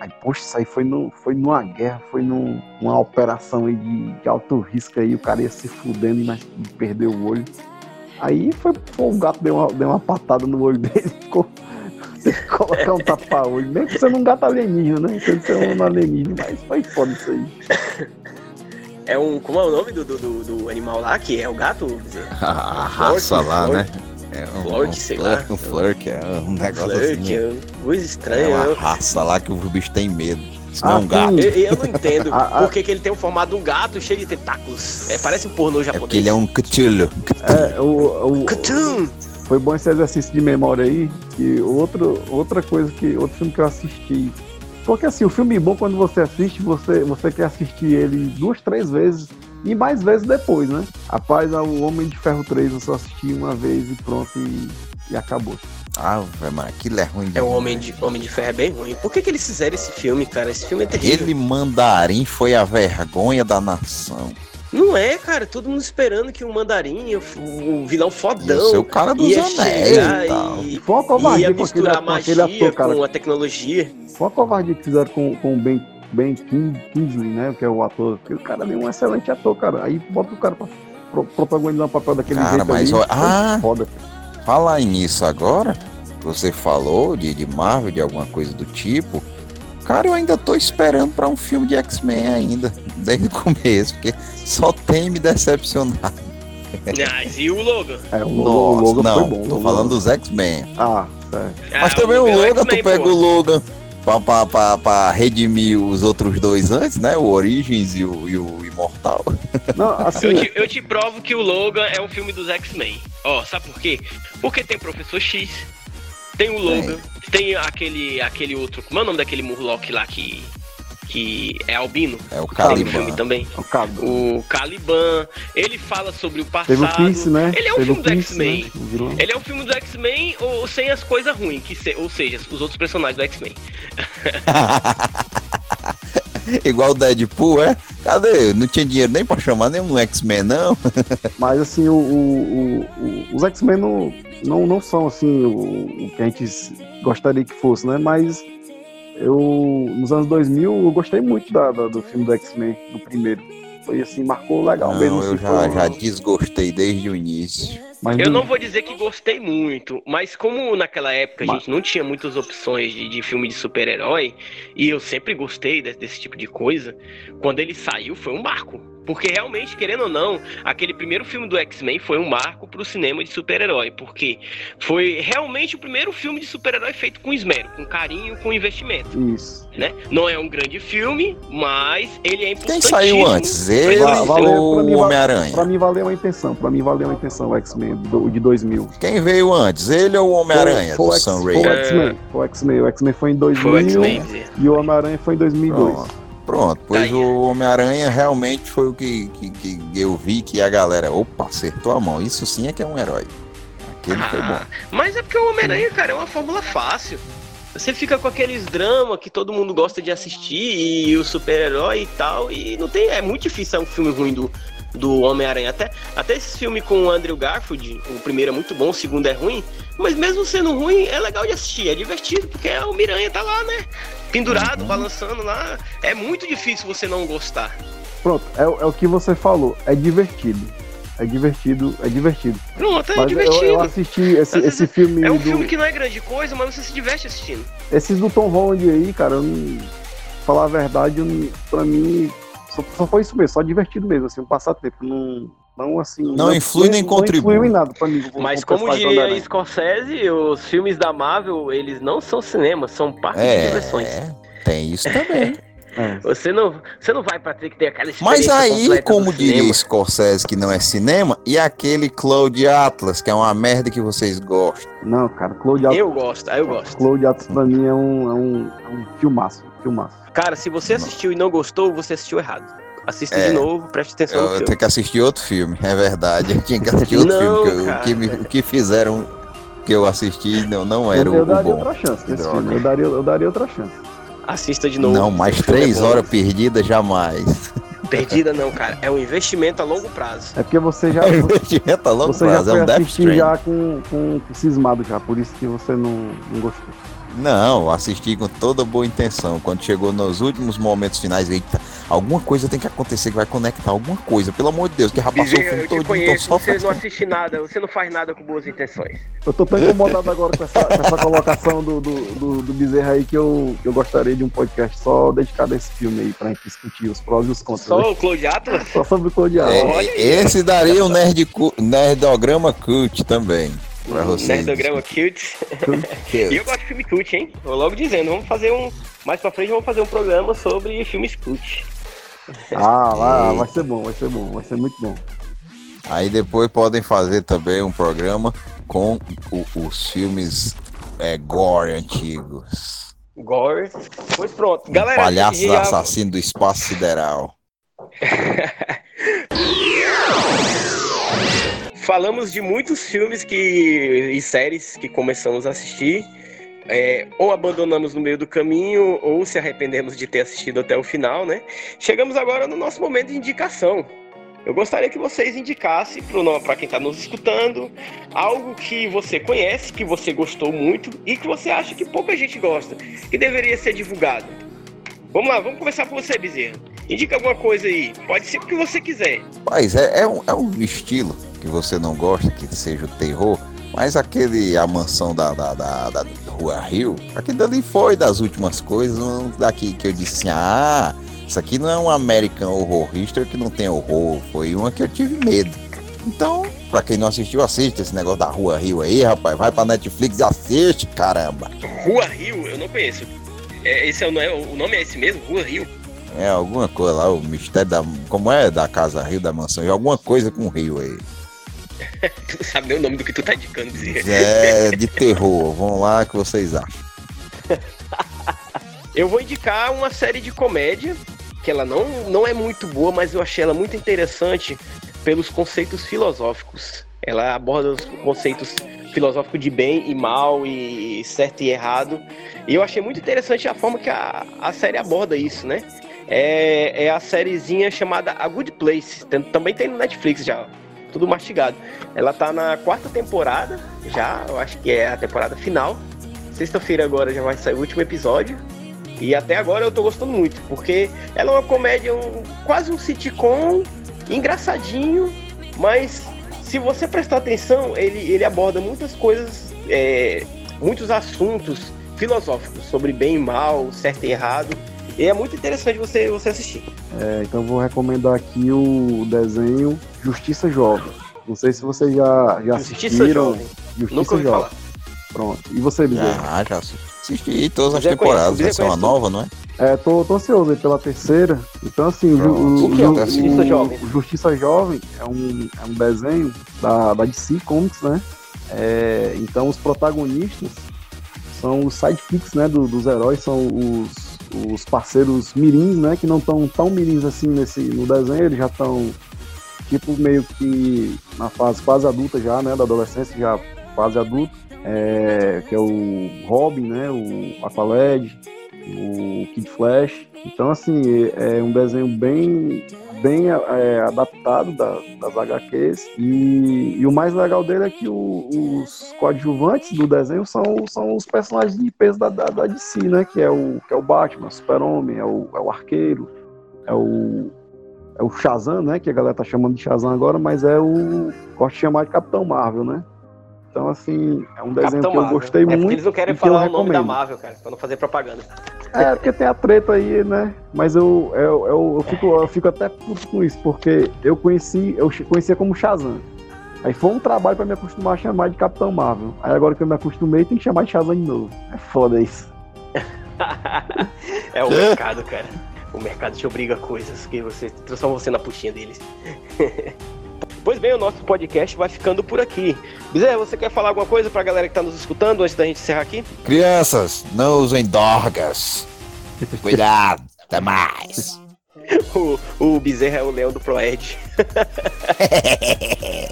Aí, poxa, isso aí foi, no, foi numa guerra, foi num, numa operação aí de, de alto risco aí, o cara ia se fudendo, mas perdeu o olho. Aí foi, pô, o gato deu uma, deu uma patada no olho dele, ficou. Tem que colocar um tapa-olho, mesmo que você não gato alienígena, né? Que ser um alienígena, mas foi foda isso aí. É um. Como é o nome do, do, do- do animal lá? Que é o gato? A, a raça lá, Flork. né? É um, Flork, um sei flurk, lá. Um flurk, é um negócio Flirt, assim. é coisa É estranha. uma eu- raça lá que o bicho tem medo. Ah, é um gato. Eu, eu não entendo A- a- por que, que ele tem o formato de um gato cheio de tentáculos. É, parece um pornô É japonês. porque ele é um Cthulhu. É, o, o, Cthulhu. Foi bom esse exercício de memória aí. E outro, outra coisa que. Outro filme que eu assisti. Porque assim, o filme bom quando você assiste, você, você quer assistir ele duas, três vezes. E mais vezes depois, né? Rapaz, o Homem de Ferro 3 eu só assisti uma vez e pronto e, e acabou. Ah, mas aquilo é ruim É o Homem de, Homem de Ferro é bem ruim. Por que, que eles fizeram esse filme, cara? Esse filme é terrível. Aquele mandarim foi a vergonha da nação. Não é, cara, todo mundo esperando que o mandarim, o, o vilão Ia fodão, o cara dos ia anéis e tal. e, Foi uma covardia ia com aquele, misturar magia ator, cara. com a tecnologia. Foi uma covardia que fizeram com, com o Ben, ben King- Kingsley, né? Que é o ator. Porque o cara é um excelente ator, cara. Aí bota o cara pra pro, protagonizar o papel daquele Cara, jeito mas ali. olha- ah! Foda. Falar nisso agora, você falou de, de Marvel, de alguma coisa do tipo. Cara, eu ainda tô esperando pra um filme de X-Men ainda, desde o começo, porque só tem me decepcionado. Mas e o Logan? É, o, Nossa, o Logan não, foi bom. tô falando Logan. dos X-Men. Ah, certo. Mas Ah, também o é Logan, tu pega pô. o Logan pra, pra, pra, pra redimir os outros dois antes, né? O Origins e o, e o Imortal. Não, Eu assim, te, eu te provo que o Logan é um filme dos X-Men. Ó, sabe por quê? Porque tem o Professor X, tem o Logan, tem aquele, aquele outro. Como é o nome daquele Murloc lá que, que é albino? É o Caliban. filme também. o Cabo. O Caliban, ele fala sobre o Teve o passado. Pierce, né? Ele é um Teve filme do Pierce, X-Men. né? Ele é um filme do X-Men ou sem as coisas ruins, que se- ou seja, os outros personagens do X-Men. Igual o Deadpool, é? Cadê? Não tinha dinheiro nem pra chamar nenhum X-Men, não. Mas assim, o, o- o- os X-Men não, não, não são assim o, que a gente gostaria que fosse, né? Mas eu, nos anos 2000, eu gostei muito da, da- do filme do X-Men, do primeiro. Foi assim, marcou legal Não, mesmo. eu assim, já, foi- já desgostei desde o início. Mas Eu não vou dizer que gostei muito, mas como naquela época a Mas- gente não tinha muitas opções de, de filme de super-herói, e eu sempre gostei de- desse tipo de coisa, quando ele saiu foi um marco. Porque realmente, querendo ou não, aquele primeiro filme do X-Men foi um marco pro cinema de super-herói. Porque foi realmente o primeiro filme de super-herói feito com esmero, com carinho, com investimento. Isso. Né? Não é um grande filme, mas ele é Quem importantíssimo. saiu antes? Ele Va- valeu, ou pra mim, o Homem-Aranha? Pra mim valeu a intenção. Pra mim valeu a intenção o X-Men do- de 2000. Quem veio antes? Ele ou o Homem-Aranha? Foi- Do foi o X- Sam Foi Raimi? o X-Men. Foi o X-Men. O X-Men foi em 2000 Foi o e o Homem-Aranha foi em 2002. Pronto. Pronto, pois Tá aí. o Homem-Aranha realmente foi o que, que, que eu vi que a galera, opa, acertou a mão. Isso sim é que é um herói. Aquele foi bom. Ah, mas é porque o Homem-Aranha, cara, é uma fórmula fácil. Você fica com aqueles dramas que todo mundo gosta de assistir e o super-herói e tal, e não tem. É muito difícil ser um filme ruim do, do Homem-Aranha. Até, até esse filme com o Andrew Garfield, o primeiro é muito bom, o segundo é ruim, mas mesmo sendo ruim, é legal de assistir, é divertido, porque o Miranha tá lá, né? Pendurado, Uhum. balançando lá. É muito difícil você não gostar. Pronto, é, o- é o que você falou. É divertido. É divertido, é divertido. Pronto, é Mas eu, divertido. eu assisti esse, esse filme. É um do- filme que não é grande coisa, mas você se diverte assistindo. Esses do Tom Holland aí, cara, eu não, falar a verdade, eu não- pra mim, só, só foi isso mesmo, só divertido mesmo, assim, um passatempo. Não, não assim. Não influi nem contribui. Não influiu em nada pra mim. Mas como diria. Scorsese, os filmes da Marvel, eles não são cinema, são parques de diversões. É, tem isso também. É. Você não, você não vai pra ter que ter aquela Mas experiência aí, completa como diria cinema. Scorsese, que não é cinema, e aquele Cloud Atlas, que é uma merda que vocês gostam. Não, cara, Cloud Atlas, Eu gosto, aí eu gosto. Cloud Atlas pra mim é um, é um, é um filmaço, filmaço. Cara, se você assistiu e não gostou, você assistiu errado. Assista É. de novo, preste atenção Eu, tenho que assistir outro filme, é verdade. Eu tinha que assistir outro Não, filme, que eu- cara. o, que me- o que fizeram que eu assisti não, não era eu, o, eu o daria bom. outra chance filme, eu daria, eu daria outra chance. Assista de novo. Não, mais é três bom. horas perdidas jamais. Perdida não, cara. É um investimento a longo prazo. É porque você já, É investimento a longo você já prazo, é foi um Death assistir já com, com, cismado já, por isso que você não, não gostou. Não, eu assisti com toda boa intenção. Quando chegou nos últimos momentos finais, eita, alguma coisa tem que acontecer que vai conectar alguma coisa. Pelo amor de Deus, que passou o filme todo, então conheço, só você faz não assiste nada, você não faz nada com boas intenções. Eu tô tão incomodado agora com essa, com essa colocação do, do, do, do Bezerra aí que eu, eu gostaria de um podcast só dedicado a esse filme aí, pra gente discutir os prós e os contras. né? Só o Claude Atlas? Só sobre o Atlas. É, Olha aí. esse daria um nerd cu- nerdograma cult também. Pra vocês. Nerdograma cute. E eu gosto de filme cult, hein? Vou logo dizendo, vamos fazer um. Mais pra frente vamos fazer um programa sobre filmes cult. Ah, lá, vai ser bom, vai ser bom, vai ser muito bom. Aí depois podem fazer também um programa com o- os filmes é, gore antigos. Gore. Pois pronto. Galera, Palhaços já- assassinos do espaço sideral. falamos de muitos filmes que, e séries que começamos a assistir. É, ou abandonamos no meio do caminho, ou se arrependemos de ter assistido até o final, né? Chegamos agora no nosso momento de indicação. eu gostaria que vocês indicassem para quem está nos escutando algo que você conhece, que você gostou muito e que você acha que pouca gente gosta, que deveria ser divulgado. Vamos lá, vamos começar com você, Bezerra. Indica alguma coisa aí. Pode ser o que você quiser. Mas é, é, um, é um estilo que você não gosta, que seja o terror. Mas aquele, a mansão da, da, da, da Rua Rio, aquele dali foi das últimas coisas, um daqui que eu disse assim, ah, isso aqui não é um American Horror History que não tem horror, foi uma que eu tive medo. Então, pra quem não assistiu, assiste esse negócio da Rua Rio aí, rapaz, vai pra Netflix e assiste, caramba. Rua Rio, eu não conheço. É, esse é o, nome- o nome é esse mesmo? Rua Rio? É alguma coisa lá, o mistério da. Como é da Casa Rio da mansão? É alguma coisa com Rio aí. Tu não sabe nem o nome do que tu tá indicando. É de terror. Vão lá que vocês acham. Eu vou indicar uma série de comédia, que ela não, não é muito boa, mas eu achei ela muito interessante pelos conceitos filosóficos. Ela aborda os conceitos filosóficos de bem e mal, e certo e errado. E eu achei muito interessante a forma que a, a série aborda isso, né? É, é a sériezinha chamada A Good Place. Tem- também tem no Netflix já, tudo mastigado. Ela tá na quarta temporada, já, eu acho que é a temporada final. Sexta-feira agora já vai sair o último episódio. E até agora eu tô gostando muito, porque ela é uma comédia, um- quase um sitcom, engraçadinho, mas se você prestar atenção, ele, ele aborda muitas coisas, é, muitos assuntos filosóficos sobre bem e mal, certo e errado. E é muito interessante você, você assistir. É, então vou recomendar aqui o desenho Justiça Jovem. Não sei se vocês já, já Justiça assistiram. Jovem. Justiça Nunca ouvi Jovem. falar. Pronto. E você, Bezerra? Ah, já assisti todas as temporadas. conhece, Vai ser uma conhece nova, não é? É, tô, tô ansioso aí pela terceira. Então, assim, o. O que é Justiça Jovem? Justiça Jovem é um, é um desenho da, da DC Comics, né? É, então, os protagonistas são os sidekicks, né? do- dos heróis, são os, os parceiros mirins, né? Que não estão tão mirins assim nesse, no desenho, eles já estão, tipo, meio que na fase quase adulta já, né? Da adolescência, já quase adulto. É, que é o Robin, né? O Aqualad, o Kid Flash. Então, assim, é é um desenho bem, bem é, adaptado da- das HQs. E, e o mais legal dele é que o- os coadjuvantes do desenho são, são os personagens de peso da, da, da DC, né? Que é o, que é o Batman, Super-Homem, é o, é o Arqueiro, é o. É o Shazam, né? Que a galera tá chamando de Shazam agora, mas é o. Gosto de chamar de Capitão Marvel, né? Então, assim, é um desenho Capitão que eu Marvel. gostei é muito. porque eles não querem que falar o nome da. Marvel, cara, pra não fazer propaganda. É, porque tem a treta aí, né? Mas eu, eu, eu, eu fico, eu fico até puto com isso, porque eu conheci, eu conhecia como Shazam. Aí foi um trabalho pra me acostumar a chamar de Capitão Marvel. Aí agora que eu me acostumei, tem que chamar de Shazam de novo. É foda isso. é o mercado, cara. O mercado te obriga a coisas que você transforma você na puxinha deles. pois bem, o nosso podcast vai ficando por aqui. Bezerra, você quer falar alguma coisa pra galera que tá nos escutando antes da gente encerrar aqui? Crianças, não usem dorgas. Cuidado, até mais. O, o Bezerra é o leão do Proed.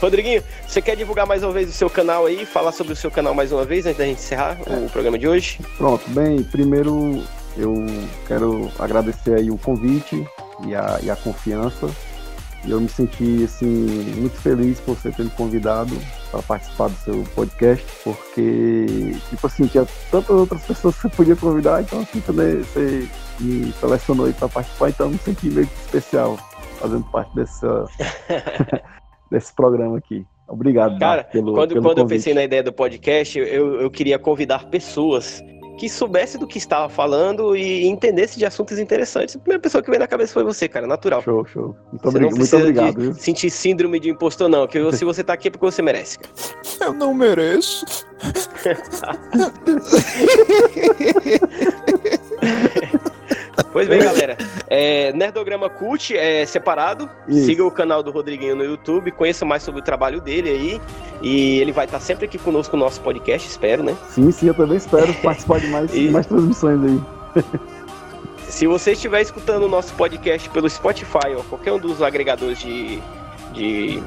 Rodriguinho, você quer divulgar mais uma vez o seu canal aí? Falar sobre o seu canal mais uma vez antes da gente encerrar o programa de hoje? Pronto, bem, primeiro eu quero agradecer aí o convite e a, e a confiança. E eu me senti assim muito feliz por você ter me convidado para participar do seu podcast, porque tipo assim, tinha tantas outras pessoas que você podia convidar, então assim, também você me selecionou para participar, então eu me senti meio que especial fazendo parte dessa desse programa aqui. Obrigado, Cara, pelo, Quando, pelo quando eu pensei na ideia do podcast, eu, eu queria convidar pessoas que soubessem do que estava falando e entendessem de assuntos interessantes. A primeira pessoa que veio na cabeça foi você, cara, natural. Show, show. Muito, Você obrig- não muito obrigado. de viu? sentir síndrome de impostor, não. Que se você tá aqui é porque você merece. cara. Eu não mereço. Pois bem, galera. É, Nerdograma Cult é separado. Isso. Siga o canal do Rodriguinho no YouTube. Conheça mais sobre o trabalho dele aí. E ele vai estar sempre aqui conosco no nosso podcast, espero, né? Sim, sim, eu também espero participar de mais, E- mais transmissões aí. Se você estiver escutando o nosso podcast pelo Spotify ou qualquer um dos agregadores de, de,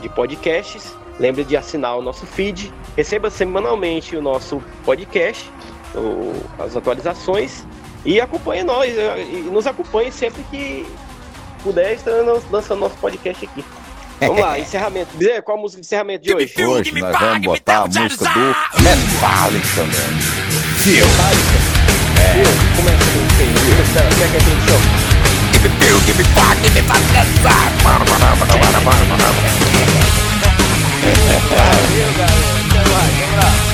de podcasts, lembre de assinar o nosso feed. Receba semanalmente o nosso podcast, o- as atualizações. E acompanhe nós, e nos acompanhe sempre que puder, estamos lançando nosso podcast aqui. Vamos lá, encerramento. Dizer qual a música de encerramento de hoje? Hoje nós vamos botar a música do Metallica, também Fio. É. Começa com o que? Como é que? Give me feel, give me fire, give me Valeu, galera. Até mais. Vamos lá.